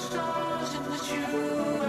stars in the tube.